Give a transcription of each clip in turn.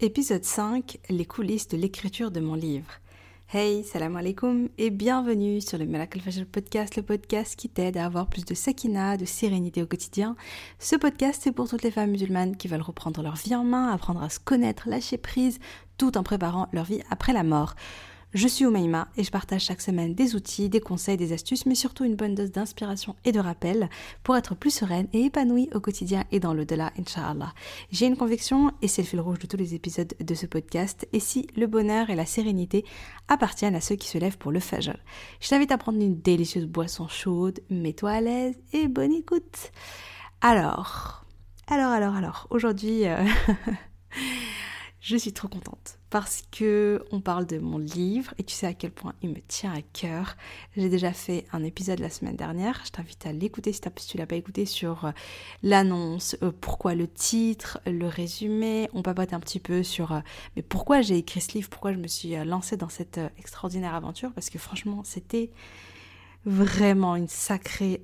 Épisode 5 Les coulisses de l'écriture de mon livre. Hey, salam alaikum et bienvenue sur le Miracle Fajr Podcast, le podcast qui t'aide à avoir plus de sakina, de sérénité au quotidien. Ce podcast, c'est pour toutes les femmes musulmanes qui veulent reprendre leur vie en main, apprendre à se connaître, lâcher prise, tout en préparant leur vie après la mort. Je suis Oumaima et je partage chaque semaine des outils, des conseils, des astuces, mais surtout une bonne dose d'inspiration et de rappel pour être plus sereine et épanouie au quotidien et dans le-delà, Inch'Allah. J'ai une conviction, et c'est le fil rouge de tous les épisodes de ce podcast, et si le bonheur et la sérénité appartiennent à ceux qui se lèvent pour le fajr. Je t'invite à prendre une délicieuse boisson chaude, mets-toi à l'aise et bonne écoute. Alors, alors, alors, alors, aujourd'hui... Euh, je suis trop contente parce que on parle de mon livre et tu sais à quel point il me tient à cœur. J'ai déjà fait un épisode la semaine dernière, je t'invite à l'écouter si, tu l'as pas écouté sur euh, l'annonce, euh, pourquoi le titre, le résumé, on papote un petit peu sur euh, mais pourquoi j'ai écrit ce livre, pourquoi je me suis lancée dans cette extraordinaire aventure? Parce que franchement, c'était vraiment une sacrée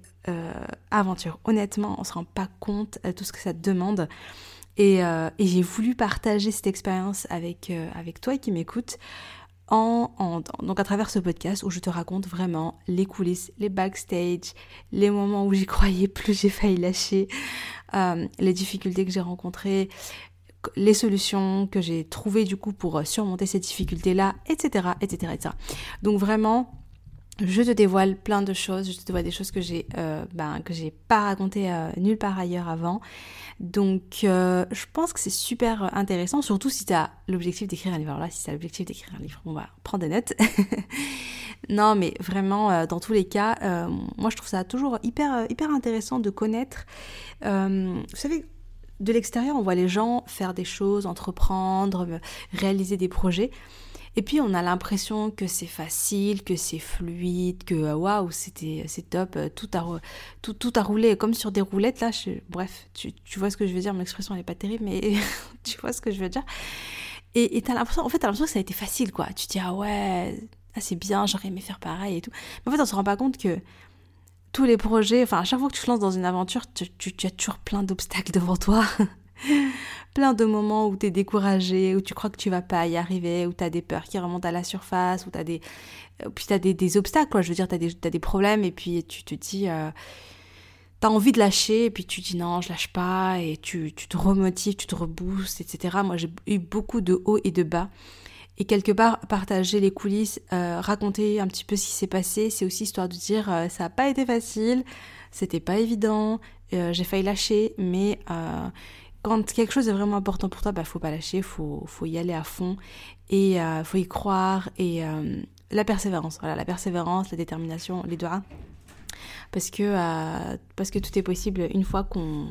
aventure. Honnêtement, on se rend pas compte de tout ce que ça demande. Euh, et, j'ai voulu partager cette expérience avec, euh, avec toi qui m'écoutes. En, donc à travers ce podcast où je te raconte vraiment les coulisses, les backstage, les moments où j'y croyais plus, j'ai failli lâcher, euh, les difficultés que j'ai rencontrées, les solutions que j'ai trouvées du coup pour surmonter ces difficultés-là, etc., etc., etc. Donc vraiment, je te dévoile plein de choses, je te dévoile des choses que j'ai euh, ben, que j'ai pas racontées euh, nulle part ailleurs avant. Donc euh, je pense que c'est super intéressant, surtout si tu as l'objectif d'écrire un livre. Alors là, si tu as l'objectif d'écrire un livre, on va prendre des notes. non, mais vraiment, dans tous les cas, moi je trouve ça toujours hyper, hyper intéressant de connaître. vous savez, de l'extérieur, on voit les gens faire des choses, entreprendre, réaliser des projets. Et puis on a l'impression que c'est facile, que c'est fluide, que euh, waouh, c'était c'est top, euh, tout a tout, tout a roulé comme sur des roulettes là. bref, tu, tu, vois ce que je veux dire. Mon expression n'est pas terrible, mais tu vois ce que je veux dire. Et t'as l'impression, en fait, t'as l'impression que ça a été facile quoi. Tu dis ah ouais, ah, c'est bien, j'aurais aimé faire pareil et tout. Mais en fait, on se rend pas compte que tous les projets, enfin à chaque fois que tu te lances dans une aventure, tu, tu, tu as toujours plein d'obstacles devant toi. plein de moments où tu es découragé, où tu crois que tu vas pas y arriver, où tu as des peurs qui remontent à la surface, où tu as des euh, puis tu des, obstacles je veux dire tu as, des problèmes et puis tu te dis euh, tu as envie de lâcher et puis tu dis non, je lâche pas et tu, tu te remotives, tu te reboostes, etc. Moi j'ai eu beaucoup de hauts et de bas. Et quelque part, partager les coulisses, euh, raconter un petit peu ce qui s'est passé, c'est aussi histoire de dire euh, ça n'a pas été facile, c'était pas évident, j'ai failli lâcher, mais quand quelque chose est vraiment important pour toi, bah faut pas lâcher, faut faut y aller à fond et euh, faut y croire et euh, la persévérance, voilà, la persévérance, la détermination, les deux parce que euh, parce que tout est possible une fois qu'on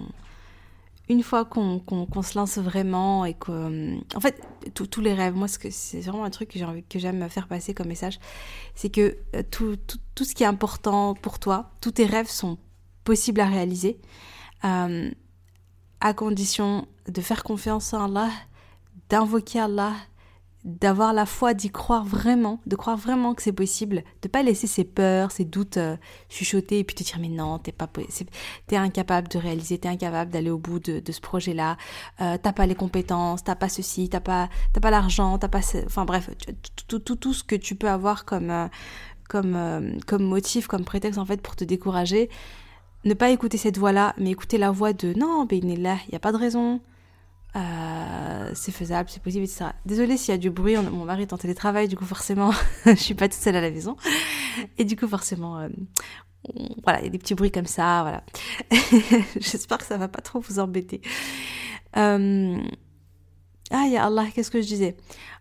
une fois qu'on se lance vraiment et que en fait tous les rêves moi c'est vraiment un truc que que j'aime faire passer comme message c'est que tout, tout, tout, ce qui est important pour toi tous tes rêves sont possibles à réaliser à condition de faire confiance en Allah, d'invoquer Allah, d'avoir la foi, d'y croire vraiment, de croire vraiment que c'est possible, de pas laisser ses peurs, ses doutes euh, chuchoter et puis te dire mais non, t'es pas t'es incapable de réaliser, t'es incapable d'aller au bout de, ce projet-là, euh, t'as pas les compétences, t'as pas ceci, t'as pas t'as pas l'argent, t'as pas, enfin bref, tout, tout, tout ce que tu peux avoir comme euh, comme comme motif, comme prétexte en fait pour te décourager ne pas écouter cette voix-là, mais écouter la voix de non, ben il n'y a pas de raison, euh, c'est faisable, c'est possible, etc. Désolée s'il y a du bruit, mon mari est en télétravail, du coup forcément, je suis pas toute seule à la maison. Et du coup forcément, euh, voilà, il y a des petits bruits comme ça, voilà. J'espère que ça va pas trop vous embêter. Euh, ah, ya Allah, qu'est-ce que je disais?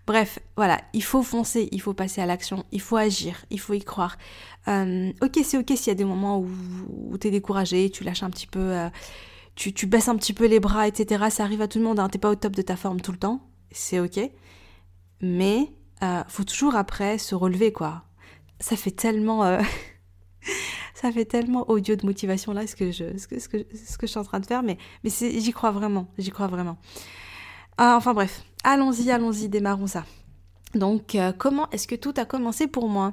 Bref, voilà, il faut foncer, il faut passer à l'action, il faut agir, il faut y croire. Euh, ok, c'est ok s'il y a des moments où, où tu es découragé, tu lâches un petit peu, euh, tu, tu, baisses un petit peu les bras, etc. Ça arrive à tout le monde, hein. t'es pas au top de ta forme tout le temps, c'est ok. Mais euh, faut toujours après se relever, quoi. Ça fait tellement... Euh, ça fait tellement audio de motivation là ce que je ce que, ce que, ce que je suis en train de faire mais mais j'y crois vraiment j'y crois vraiment ah, enfin bref allons-y allons-y démarrons ça donc comment est-ce que tout a commencé pour moi?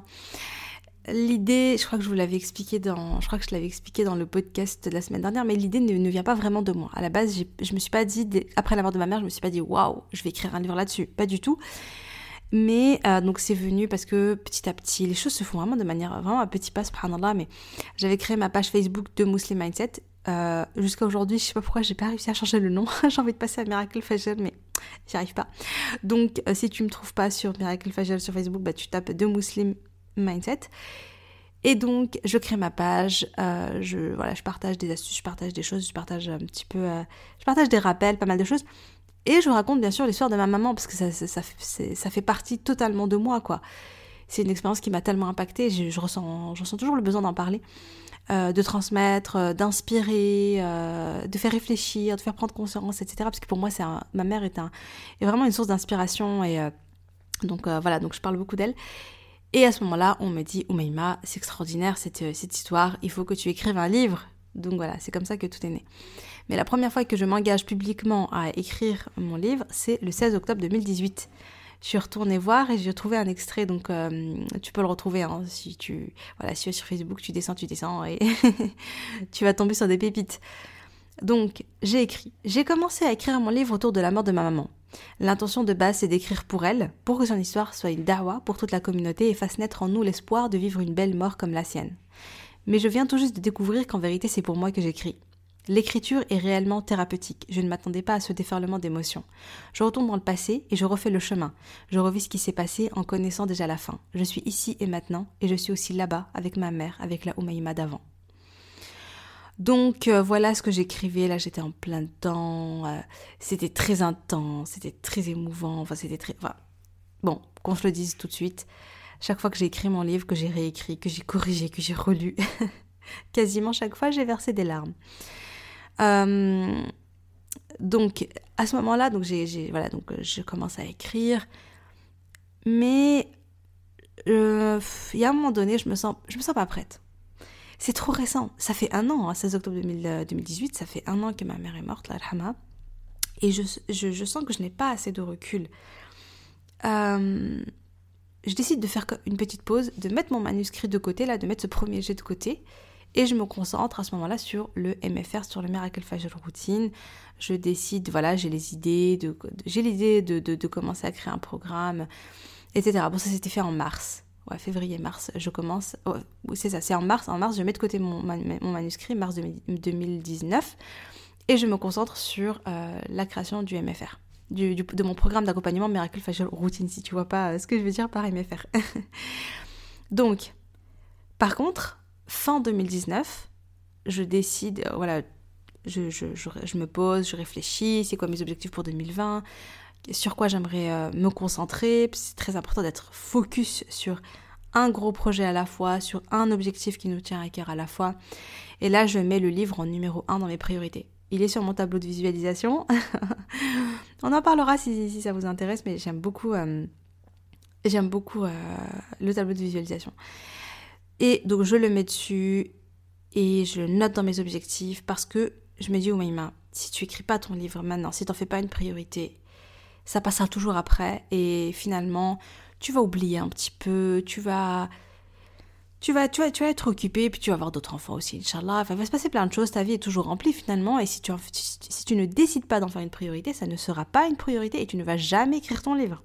L'idée, je crois que je vous l'avais expliqué dans, je crois que je l'avais expliqué dans le podcast de la semaine dernière, mais l'idée ne, vient pas vraiment de moi. À la base, je me suis pas dit, après la mort de ma mère, je me suis pas dit, waouh, je vais écrire un livre là-dessus. Pas du tout. Mais euh, donc c'est venu parce que petit à petit, les choses se font vraiment de manière vraiment à petit pas, subhanallah. Mais j'avais créé ma page Facebook de Muslim Mindset. Euh, jusqu'à aujourd'hui, je sais pas pourquoi j'ai pas réussi à changer le nom. j'ai envie de passer à Miracle Fashion, mais j'y arrive pas. Donc euh, si tu me trouves pas sur Miracle Fashion sur Facebook, bah, tu tapes de Muslim Mindset. Et donc, je crée ma page, je, voilà, je partage des astuces, je partage des choses, je partage un petit peu, je partage des rappels, pas mal de choses. Et je raconte bien sûr l'histoire de ma maman, parce que ça, ça, ça, fait partie totalement de moi, quoi. C'est une expérience qui m'a tellement impactée, je, je, ressens, je ressens toujours le besoin d'en parler, euh, de transmettre, euh, d'inspirer, euh, de faire réfléchir, de faire prendre conscience, etc. Parce que pour moi, ma mère est, est vraiment une source d'inspiration, donc voilà, donc je parle beaucoup d'elle. Et à ce moment-là, on me dit, Oumaima, c'est extraordinaire cette histoire, il faut que tu écrives un livre. Donc voilà, c'est comme ça que tout est né. Mais la première fois que je m'engage publiquement à écrire mon livre, c'est le 16 octobre 2018. Je suis retournée voir et j'ai trouvé un extrait, donc euh, tu peux le retrouver hein, si tu voilà si tu es sur Facebook, tu descends, tu descends et tu vas tomber sur des pépites. Donc j'ai écrit. J'ai commencé à écrire mon livre autour de la mort de ma maman. L'intention de base c'est d'écrire pour elle, pour que son histoire soit une dawa pour toute la communauté et fasse naître en nous l'espoir de vivre une belle mort comme la sienne. Mais je viens tout juste de découvrir qu'en vérité c'est pour moi que j'écris. L'écriture est réellement thérapeutique. Je ne m'attendais pas à ce déferlement d'émotions. Je retourne dans le passé et je refais le chemin. Je revis ce qui s'est passé en connaissant déjà la fin. Je suis ici et maintenant et je suis aussi là-bas avec ma mère, avec la Oumaïma d'avant. Donc euh, voilà ce que j'écrivais. Là, j'étais en plein temps. Euh, c'était très intense, c'était très émouvant. Enfin, c'était très. bon, qu'on se le dise tout de suite. Chaque fois que j'ai écrit mon livre, que j'ai réécrit, que j'ai corrigé, que j'ai relu, quasiment chaque fois, j'ai versé des larmes. Euh, donc à ce moment-là, donc j'ai, voilà, donc je commence à écrire, mais euh, il y a un moment donné, je me sens, je me sens pas prête. C'est trop récent. Ça fait un an, 16 hein, octobre 2018, ça fait un an que ma mère est morte, la Et je, je, je, sens que je n'ai pas assez de recul. Euh, je décide de faire une petite pause, de mettre mon manuscrit de côté, là, de mettre ce premier jet de côté, et je me concentre à ce moment-là sur le MFR, sur le Miracle Facial Routine. Je décide, voilà, j'ai les idées, j'ai l'idée de, commencer à créer un programme, etc. Bon, ça s'était fait en mars. Ouais, février-mars, je commence. Oh, c'est ça, c'est en mars. En mars, je mets de côté mon, manuscrit, mars 2019, et je me concentre sur euh, la création du MFR. De mon programme d'accompagnement Miracle Facial Routine, si tu vois pas ce que je veux dire par MFR. Donc, par contre, fin 2019, je décide, euh, voilà, je, me pose, je réfléchis, c'est quoi mes objectifs pour 2020, sur quoi j'aimerais euh, me concentrer. C'est très important d'être focus sur un gros projet à la fois, sur un objectif qui nous tient à cœur à la fois. Et là, je mets le livre en numéro 1 dans mes priorités. Il est sur mon tableau de visualisation. On en parlera si, ça vous intéresse, mais j'aime beaucoup, euh, j'aime beaucoup le tableau de visualisation. Et donc je le mets dessus et je note dans mes objectifs parce que je me dis, Oumaima, si tu écris pas ton livre maintenant, si tu n'en fais pas une priorité, ça passera toujours après et finalement tu vas oublier un petit peu, tu vas tu vas, tu vas, tu vas être occupé, puis tu vas avoir d'autres enfants aussi, Inch'Allah. Enfin, il va se passer plein de choses, ta vie est toujours remplie finalement, et si tu, si tu ne décides pas d'en faire une priorité, ça ne sera pas une priorité et tu ne vas jamais écrire ton livre.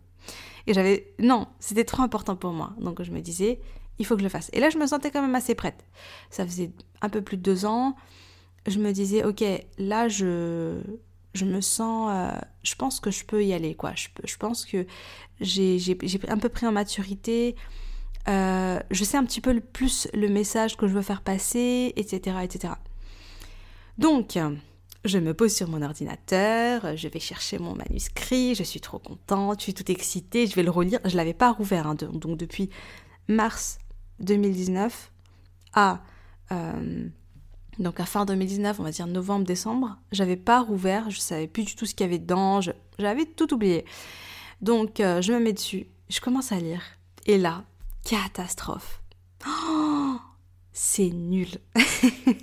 Et j'avais, non, c'était trop important pour moi. Donc je me disais, il faut que je le fasse. Et là, je me sentais quand même assez prête. Ça faisait un peu plus de deux ans. Je me disais, ok, là, je, me sens, euh, je pense que je peux y aller, quoi. Je, je pense que j'ai un peu pris en maturité. Euh, je sais un petit peu plus le message que je veux faire passer, etc., etc. Donc, je me pose sur mon ordinateur, je vais chercher mon manuscrit, je suis trop contente, je suis toute excitée, je vais le relire. Je l'avais pas rouvert, hein, donc depuis mars 2019 à euh, donc à fin 2019, on va dire novembre-décembre, j'avais pas rouvert, je savais plus du tout ce qu'il y avait dedans, j'avais tout oublié. Donc euh, je me mets dessus, je commence à lire, et là, catastrophe. Oh, c'est nul.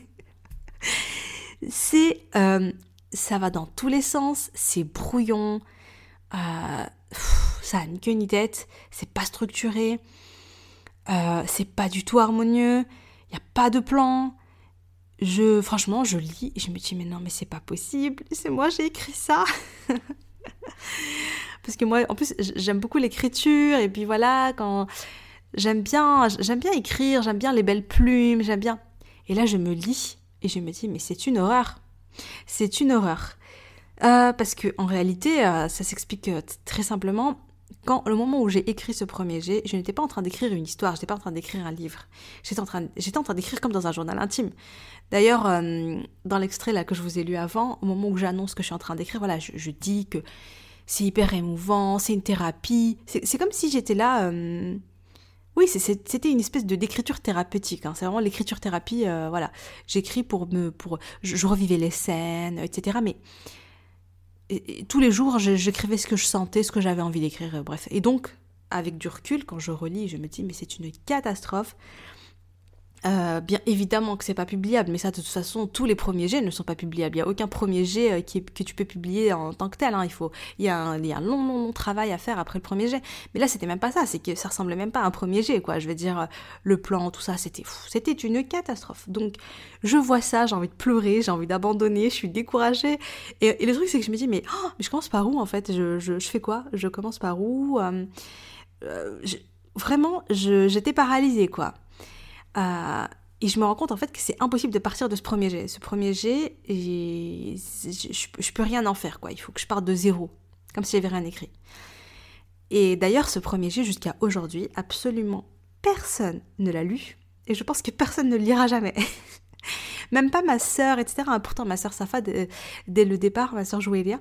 c'est euh, ça va dans tous les sens, c'est brouillon, ça a ni queue ni tête, c'est pas structuré. Euh, c'est pas du tout harmonieux, il n'y a pas de plan. Je, franchement, je lis et je me dis, mais non, mais c'est pas possible, c'est moi, j'ai écrit ça. Parce que moi, en plus, j'aime beaucoup l'écriture et puis voilà, quand j'aime bien, j'aime bien écrire, j'aime bien les belles plumes, j'aime bien. Et là, je me lis et je me dis, mais c'est une horreur. C'est une horreur. Euh, parce que en réalité, euh, ça s'explique très simplement. Quand le moment où j'ai écrit ce premier jet, je n'étais pas en train d'écrire une histoire, je n'étais pas en train d'écrire un livre. J'étais en train, d'écrire comme dans un journal intime. D'ailleurs, dans l'extrait que je vous ai lu avant, au moment où j'annonce que je suis en train d'écrire, voilà, je, dis que c'est hyper émouvant, c'est une thérapie. C'est comme si j'étais là. Oui, c'était une espèce de d'écriture thérapeutique. Hein. C'est vraiment l'écriture thérapie. voilà, j'écris pour me, pour, je, revivais les scènes, etc. Mais tous les jours, j'écrivais ce que je sentais, ce que j'avais envie d'écrire, euh, bref. Et donc, avec du recul, quand je relis, je me dis, mais c'est une catastrophe. Euh, bien évidemment que c'est pas publiable, mais ça de toute façon tous les premiers jets ne sont pas publiables. Il y a aucun premier jet euh, que tu peux publier en tant que tel. Hein. Il faut, il y, a un, il y a un long, long, long travail à faire après le premier jet. Mais là c'était même pas ça, c'est que ça ressemblait même pas à un premier jet, quoi. Je veux dire le plan, tout ça, c'était, c'était une catastrophe. Donc je vois ça, j'ai envie de pleurer, j'ai envie d'abandonner, je suis découragée. Et, le truc c'est que je me dis mais, oh, mais je commence par où en fait? Je, je, je, fais quoi? Je commence par où euh, Vraiment, j'étais paralysée quoi. Euh, et je me rends compte en fait que c'est impossible de partir de ce premier jet. Ce premier jet, je, je, peux rien en faire quoi. Il faut que je parte de zéro, comme si j'avais rien écrit. Et d'ailleurs, ce premier jet jusqu'à aujourd'hui, absolument personne ne l'a lu. Et je pense que personne ne le lira jamais. Même pas ma sœur, etc. Pourtant, ma sœur Safa, dès le départ, ma sœur Jouélia,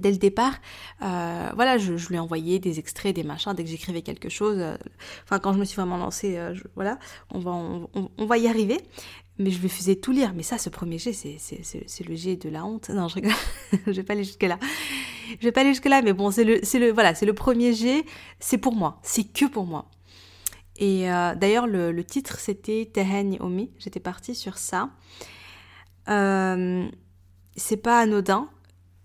dès le départ, euh, voilà, je, lui ai envoyé des extraits, des machins, dès que j'écrivais quelque chose. Euh, enfin, quand je me suis vraiment lancée, euh, voilà, on va, on, va y arriver. Mais je lui faisais tout lire. Mais ça, ce premier jet, c'est le jet de la honte. Non, je rigole. je vais pas aller jusque-là. Je vais pas aller jusque-là, mais bon, c'est le, le, voilà, c'est le premier jet. C'est pour moi. C'est que pour moi. Et d'ailleurs, le, le, titre, c'était Tehen Omi. J'étais partie sur ça. c'est pas anodin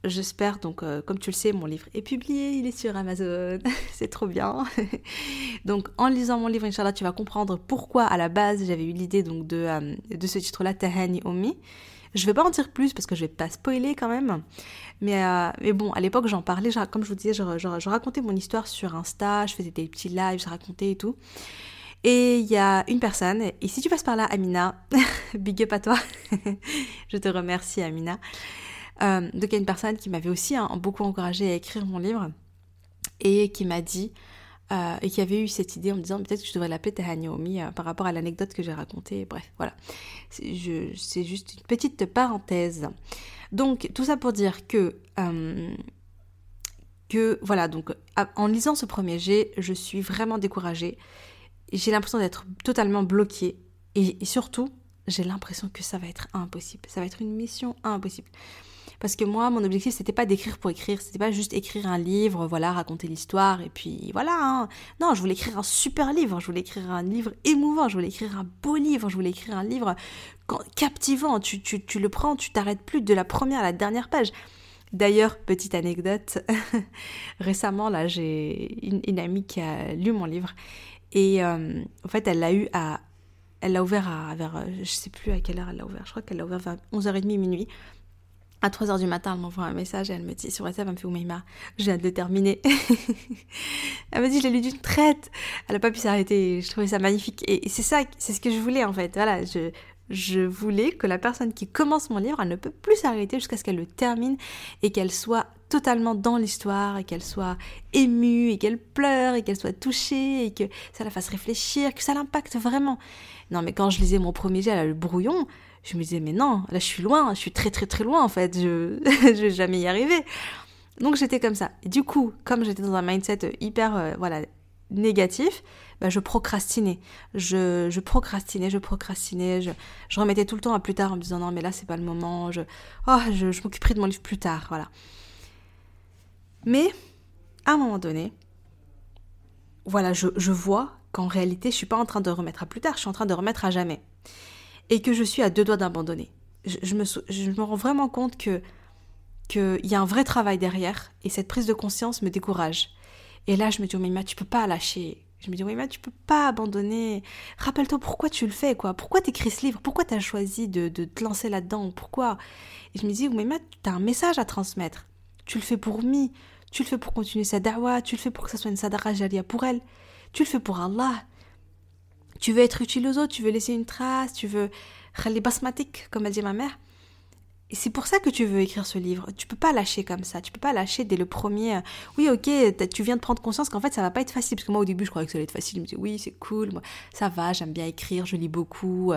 J'espère donc, euh, comme tu le sais, mon livre est publié, il est sur Amazon, c'est trop bien. donc, en lisant mon livre, Inch'Allah, tu vas comprendre pourquoi à la base j'avais eu l'idée donc de, euh, de ce titre-là, Tahani Omi. Je vais pas en dire plus parce que je vais pas spoiler quand même. Mais, euh, mais bon, à l'époque, j'en parlais, comme je vous disais, je, je, racontais mon histoire sur Insta, je faisais des petits lives, je racontais et tout. Et il y a une personne, et si tu passes par là, Amina, big up à toi, je te remercie Amina. Euh, donc il y a une personne qui m'avait aussi hein, beaucoup encouragée à écrire mon livre et qui m'a dit euh, et qui avait eu cette idée en me disant peut-être que je devrais l'appeler Tehani euh, par rapport à l'anecdote que j'ai racontée. Bref, voilà. C'est juste une petite parenthèse. Donc tout ça pour dire que que voilà donc en lisant ce premier jet, je suis vraiment découragée. J'ai l'impression d'être totalement bloquée et surtout j'ai l'impression que ça va être impossible. Ça va être une mission impossible. Parce que moi, mon objectif, c'était pas d'écrire pour écrire, c'était pas juste écrire un livre, voilà, raconter l'histoire, et puis voilà. Hein. Non, je voulais écrire un super livre, je voulais écrire un livre émouvant, je voulais écrire un beau livre, je voulais écrire un livre captivant. Tu, tu, tu le prends, tu t'arrêtes plus de la première à la dernière page. D'ailleurs, petite anecdote, récemment, là, j'ai une, amie qui a lu mon livre, et euh, en fait, elle l'a eu à elle l'a ouvert à vers je sais plus à quelle heure elle l'a ouvert je crois qu'elle l'a ouvert vers 11h30 minuit à 3h du matin, elle m'envoie un message et elle me dit sur WhatsApp, elle me fait Oumaima, je viens de terminer. elle me dit, je l'ai lu d'une traite. Elle n'a pas pu s'arrêter. Je trouvais ça magnifique. Et c'est ça, c'est ce que je voulais en fait. Voilà, je, je voulais que la personne qui commence mon livre, elle ne peut plus s'arrêter jusqu'à ce qu'elle le termine et qu'elle soit totalement dans l'histoire et qu'elle soit émue et qu'elle pleure et qu'elle soit touchée et que ça la fasse réfléchir, que ça l'impacte vraiment. Non, mais quand je lisais mon premier jet, a le brouillon je me disais, mais non, là je suis loin, je suis très très très loin en fait, je, je vais jamais y arriver. Donc j'étais comme ça. du coup, comme j'étais dans un mindset hyper euh, voilà, négatif, bah, je procrastinais. Je, je, procrastinais, je procrastinais, je, remettais tout le temps à plus tard en me disant non mais là c'est pas le moment, je, oh, je m'occuperai de mon livre plus tard, voilà. Mais à un moment donné, voilà, je, je vois qu'en réalité je suis pas en train de remettre à plus tard, je suis en train de remettre à jamais et que je suis à deux doigts d'abandonner. Je, me, je me rends vraiment compte que qu'il y a un vrai travail derrière et cette prise de conscience me décourage. Et là, je me dis, oh, mais tu peux pas lâcher. Je me dis, oui, mais tu peux pas abandonner. Rappelle-toi pourquoi tu le fais, quoi. Pourquoi t'écris ce livre? Pourquoi t'as choisi de, de, te lancer là-dedans? Pourquoi? Et je me dis, oui, mais t'as un message à transmettre. Tu le fais pour Mi. Tu le fais pour continuer sa dawa. Tu le fais pour que ça soit une sadara jalia pour elle. Tu le fais pour Allah. Tu veux être utile aux autres. Tu veux laisser une trace. Tu veux. Khali basmatik, comme a dit ma mère. Et c'est pour ça que tu veux écrire ce livre. Tu peux pas lâcher comme ça. Tu peux pas lâcher dès le premier. Euh, oui, ok, tu viens de prendre conscience qu'en fait ça va pas être facile. Parce que moi au début je croyais que ça allait être facile. Je me dis oui, c'est cool, ça va, j'aime bien écrire, je lis beaucoup.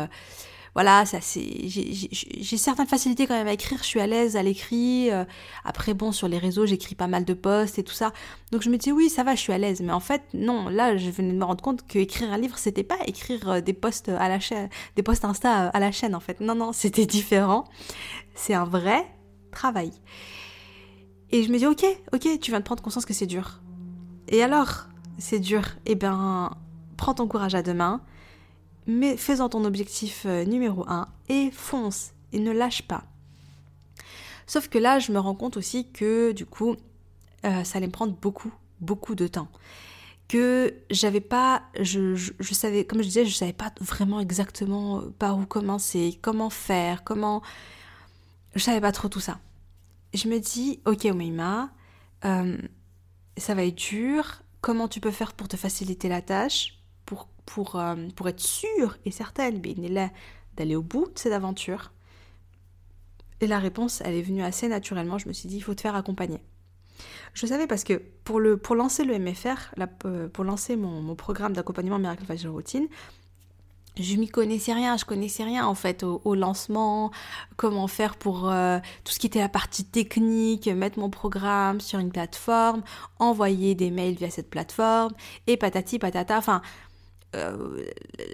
Euh, voilà, ça c'est, j'ai certaines facilités quand même à écrire, je suis à l'aise à l'écrit. Euh, après, bon, sur les réseaux, j'écris pas mal de posts et tout ça. Donc je me dis oui, ça va, je suis à l'aise. Mais en fait, non, là, je venais de me rendre compte que écrire un livre, c'était pas écrire euh, des posts à la chaîne, des posts Insta à la chaîne en fait. Non, non, c'était différent. C'est un vrai travail. Et je me dis ok, ok, tu viens de prendre conscience que c'est dur. Et alors, c'est dur? Eh ben, prends ton courage à deux mains mais fais-en ton objectif euh, numéro un et fonce et ne lâche pas. Sauf que là, je me rends compte aussi que du coup, euh, ça allait me prendre beaucoup, beaucoup de temps. Que j'avais pas, je, je, savais, comme je disais, je savais pas vraiment exactement euh, par où commencer, comment faire, comment. Je savais pas trop tout ça. Je me dis, ok, Omeima, ça va être dur. Comment tu peux faire pour te faciliter la tâche? Pour euh, pour être sûre et certaine d'aller au bout de cette aventure Et la réponse, elle est venue assez naturellement. Je me suis dit, il faut te faire accompagner. Je savais parce que pour, le, pour lancer le MFR, euh, pour lancer mon, programme d'accompagnement Miracle Facial Routine, je m'y connaissais rien, je connaissais rien en fait au, lancement, comment faire pour euh, tout ce qui était la partie technique, mettre mon programme sur une plateforme, envoyer des mails via cette plateforme, et patati patata, enfin euh,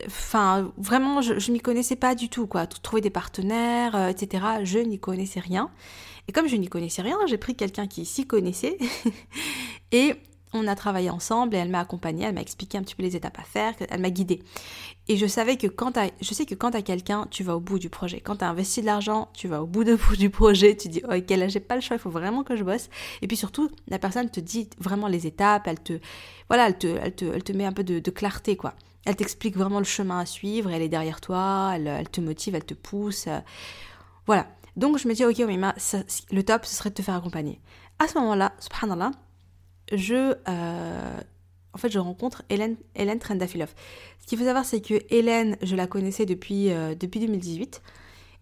enfin vraiment je, je m'y connaissais pas du tout quoi. Trouver des partenaires euh, etc je n'y connaissais rien. Et comme je n'y connaissais rien j'ai pris quelqu'un qui s'y connaissait. Et on a travaillé ensemble et elle m'a accompagnée elle m'a expliqué un petit peu les étapes à faire elle m'a guidée. Et je savais que quand je sais que quand t'as quelqu'un tu vas au bout du projet. Quand t'as investi de l'argent tu vas au bout, de, du projet tu dis ok là j'ai pas le choix il faut vraiment que je bosse. Et puis surtout la personne te dit vraiment les étapes elle te voilà elle te elle te, elle te met un peu de clarté quoi elle t'explique vraiment le chemin à suivre, elle est derrière toi, elle, te motive, elle te pousse. Euh, voilà. Donc je me dis, ok, Omima, le top, ce serait de te faire accompagner. À ce moment-là, subhanallah, je, euh, en fait, je rencontre Hélène, Hélène Trendafilov. Ce qu'il faut savoir, c'est que Hélène, je la connaissais depuis, euh, depuis 2018.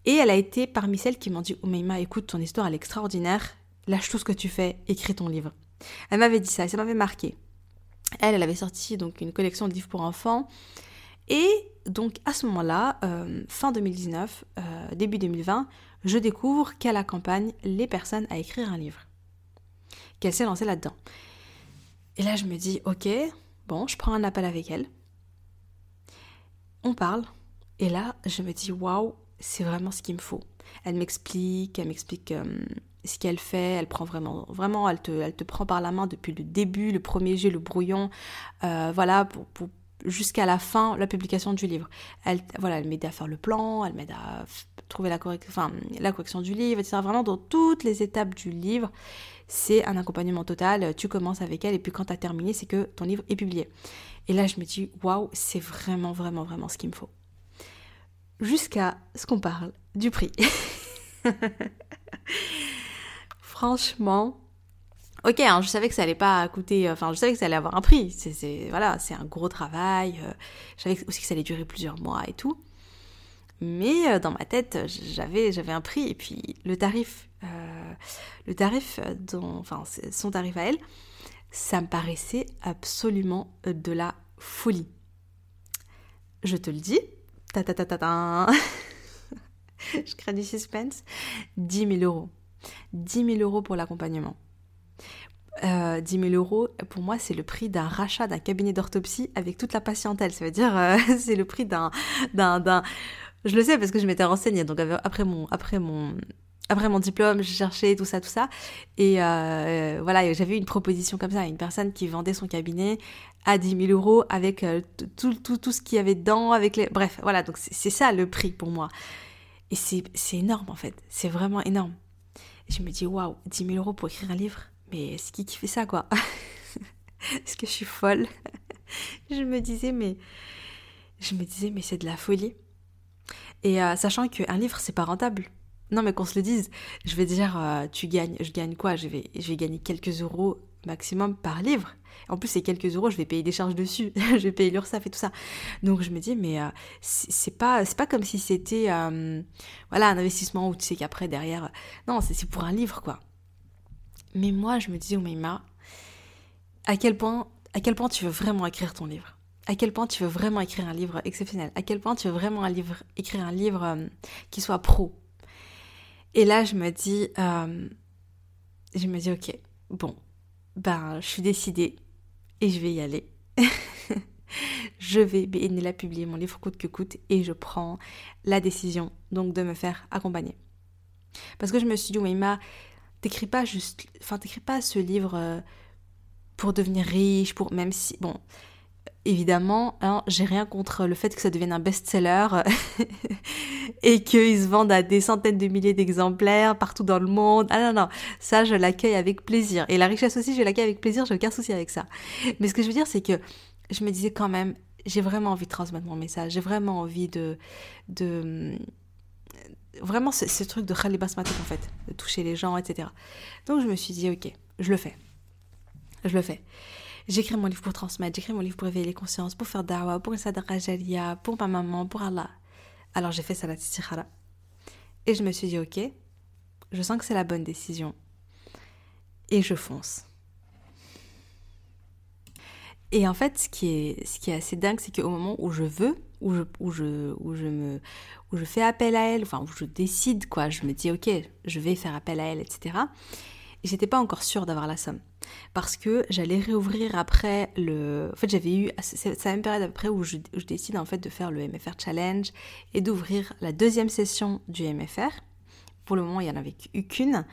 Et elle a été parmi celles qui m'ont dit, Omima, écoute, ton histoire, elle est extraordinaire. Lâche tout ce que tu fais, écris ton livre. Elle m'avait dit ça et ça m'avait marqué. Elle, elle avait sorti donc une collection de livres pour enfants. Et donc à ce moment-là, euh, fin 2019, euh, début 2020, je découvre qu'elle accompagne les personnes à écrire un livre. Qu'elle s'est lancée là-dedans. Et là, je me dis, ok, bon, je prends un appel avec elle. On parle. Et là, je me dis, waouh, c'est vraiment ce qu'il me faut. Elle m'explique, elle m'explique euh, ce qu'elle fait, elle prend vraiment, vraiment, elle te, elle te prend par la main depuis le début, le premier jet, le brouillon, euh, voilà, jusqu'à la fin, la publication du livre. Elle, voilà, elle m'aide à faire le plan, elle m'aide à trouver la, enfin, la correction du livre, etc. Vraiment, dans toutes les étapes du livre, c'est un accompagnement total. Tu commences avec elle et puis quand tu as terminé, c'est que ton livre est publié. Et là, je me dis, waouh, c'est vraiment, vraiment, vraiment ce qu'il me faut. Jusqu'à ce qu'on parle du prix. franchement, ok, hein, je savais que ça allait pas coûter, euh, enfin, je savais que ça allait avoir un prix. C'est, voilà, c'est un gros travail. Euh, je savais aussi que ça allait durer plusieurs mois et tout. Mais euh, dans ma tête, j'avais, j'avais un prix et puis le tarif, le tarif dont, enfin, son tarif à elle, ça me paraissait absolument de la folie. Je te le dis, ta ta ta ta ta. je crée du suspense. 10 000 euros. 10 000 euros pour l'accompagnement. Euh, 10 000 euros, pour moi, c'est le prix d'un rachat d'un cabinet d'orthopsie avec toute la patientèle. Ça veut dire, euh, c'est le prix d'un, d'un, Je le sais parce que je m'étais renseignée. Donc après mon, après mon, après mon diplôme, j'ai cherché tout ça, tout ça. Et euh, voilà, j'avais une proposition comme ça, une personne qui vendait son cabinet à 10 000 euros avec euh, tout, tout, tout ce qu'il y avait dedans, avec les... Bref, voilà, donc c'est ça le prix pour moi. Et c'est énorme en fait, c'est vraiment énorme je me dis, waouh, 10 000 euros pour écrire un livre Mais c'est qui qui fait ça, quoi? Est-ce que je suis folle je me disais, mais. Je me disais, mais c'est de la folie. Et euh, sachant qu'un livre, c'est pas rentable. Non, mais qu'on se le dise, je vais dire, euh, tu gagnes, je gagne quoi? Je vais, je vais gagner quelques euros maximum par livre. En plus, ces quelques euros, je vais payer des charges dessus, je vais payer l'URSSAF et tout ça. Donc je me dis, mais euh, c'est pas, c'est pas comme si c'était, voilà, un investissement où tu sais qu'après derrière, non, c'est pour un livre quoi. Mais moi, je me disais, Omeima, à quel point, à quel point tu veux vraiment écrire ton livre? À quel point tu veux vraiment écrire un livre exceptionnel, à quel point tu veux vraiment un livre, écrire un livre euh, qui soit pro? Et là, je me dis, euh, je me dis, ok, bon, ben, je suis décidée et je vais y aller. je vais la publier mon livre coûte que coûte et je prends la décision donc de me faire accompagner. Parce que je me suis dit, Ouima, t'écris pas juste, enfin, t'écris pas ce livre euh, pour devenir riche, pour même si, bon, évidemment, hein, j'ai rien contre le fait que ça devienne un best-seller et qu'ils se vendent à des centaines de milliers d'exemplaires partout dans le monde. Ah non, non, ça, je l'accueille avec plaisir. Et la richesse aussi, je l'accueille avec plaisir, j'ai aucun souci avec ça. Mais ce que je veux dire, c'est que je me disais quand même, j'ai vraiment envie de transmettre mon message, j'ai vraiment envie de... vraiment ce, ce truc de khalibasmatik en fait, de toucher les gens, etc. Donc je me suis dit, ok, je le fais. Je le fais. J'écris mon livre pour transmettre, j'écris mon livre pour éveiller les consciences, pour faire dawa, pour sadaqa jaria, pour ma maman, pour Allah. Alors j'ai fait salat istikhara. Et je me suis dit, ok, je sens que c'est la bonne décision. Et je fonce. Et en fait, ce qui est, assez dingue, c'est qu'au moment où je veux, où je me, où je fais appel à elle, enfin où je décide quoi, je me dis ok, je vais faire appel à elle, etc. Et j'étais pas encore sûre d'avoir la somme parce que j'allais réouvrir après le. En fait, j'avais eu. C'est la même période après où je, décide en fait de faire le MFR Challenge et d'ouvrir la deuxième session du MFR. Pour le moment, il n'y en avait eu qu'une.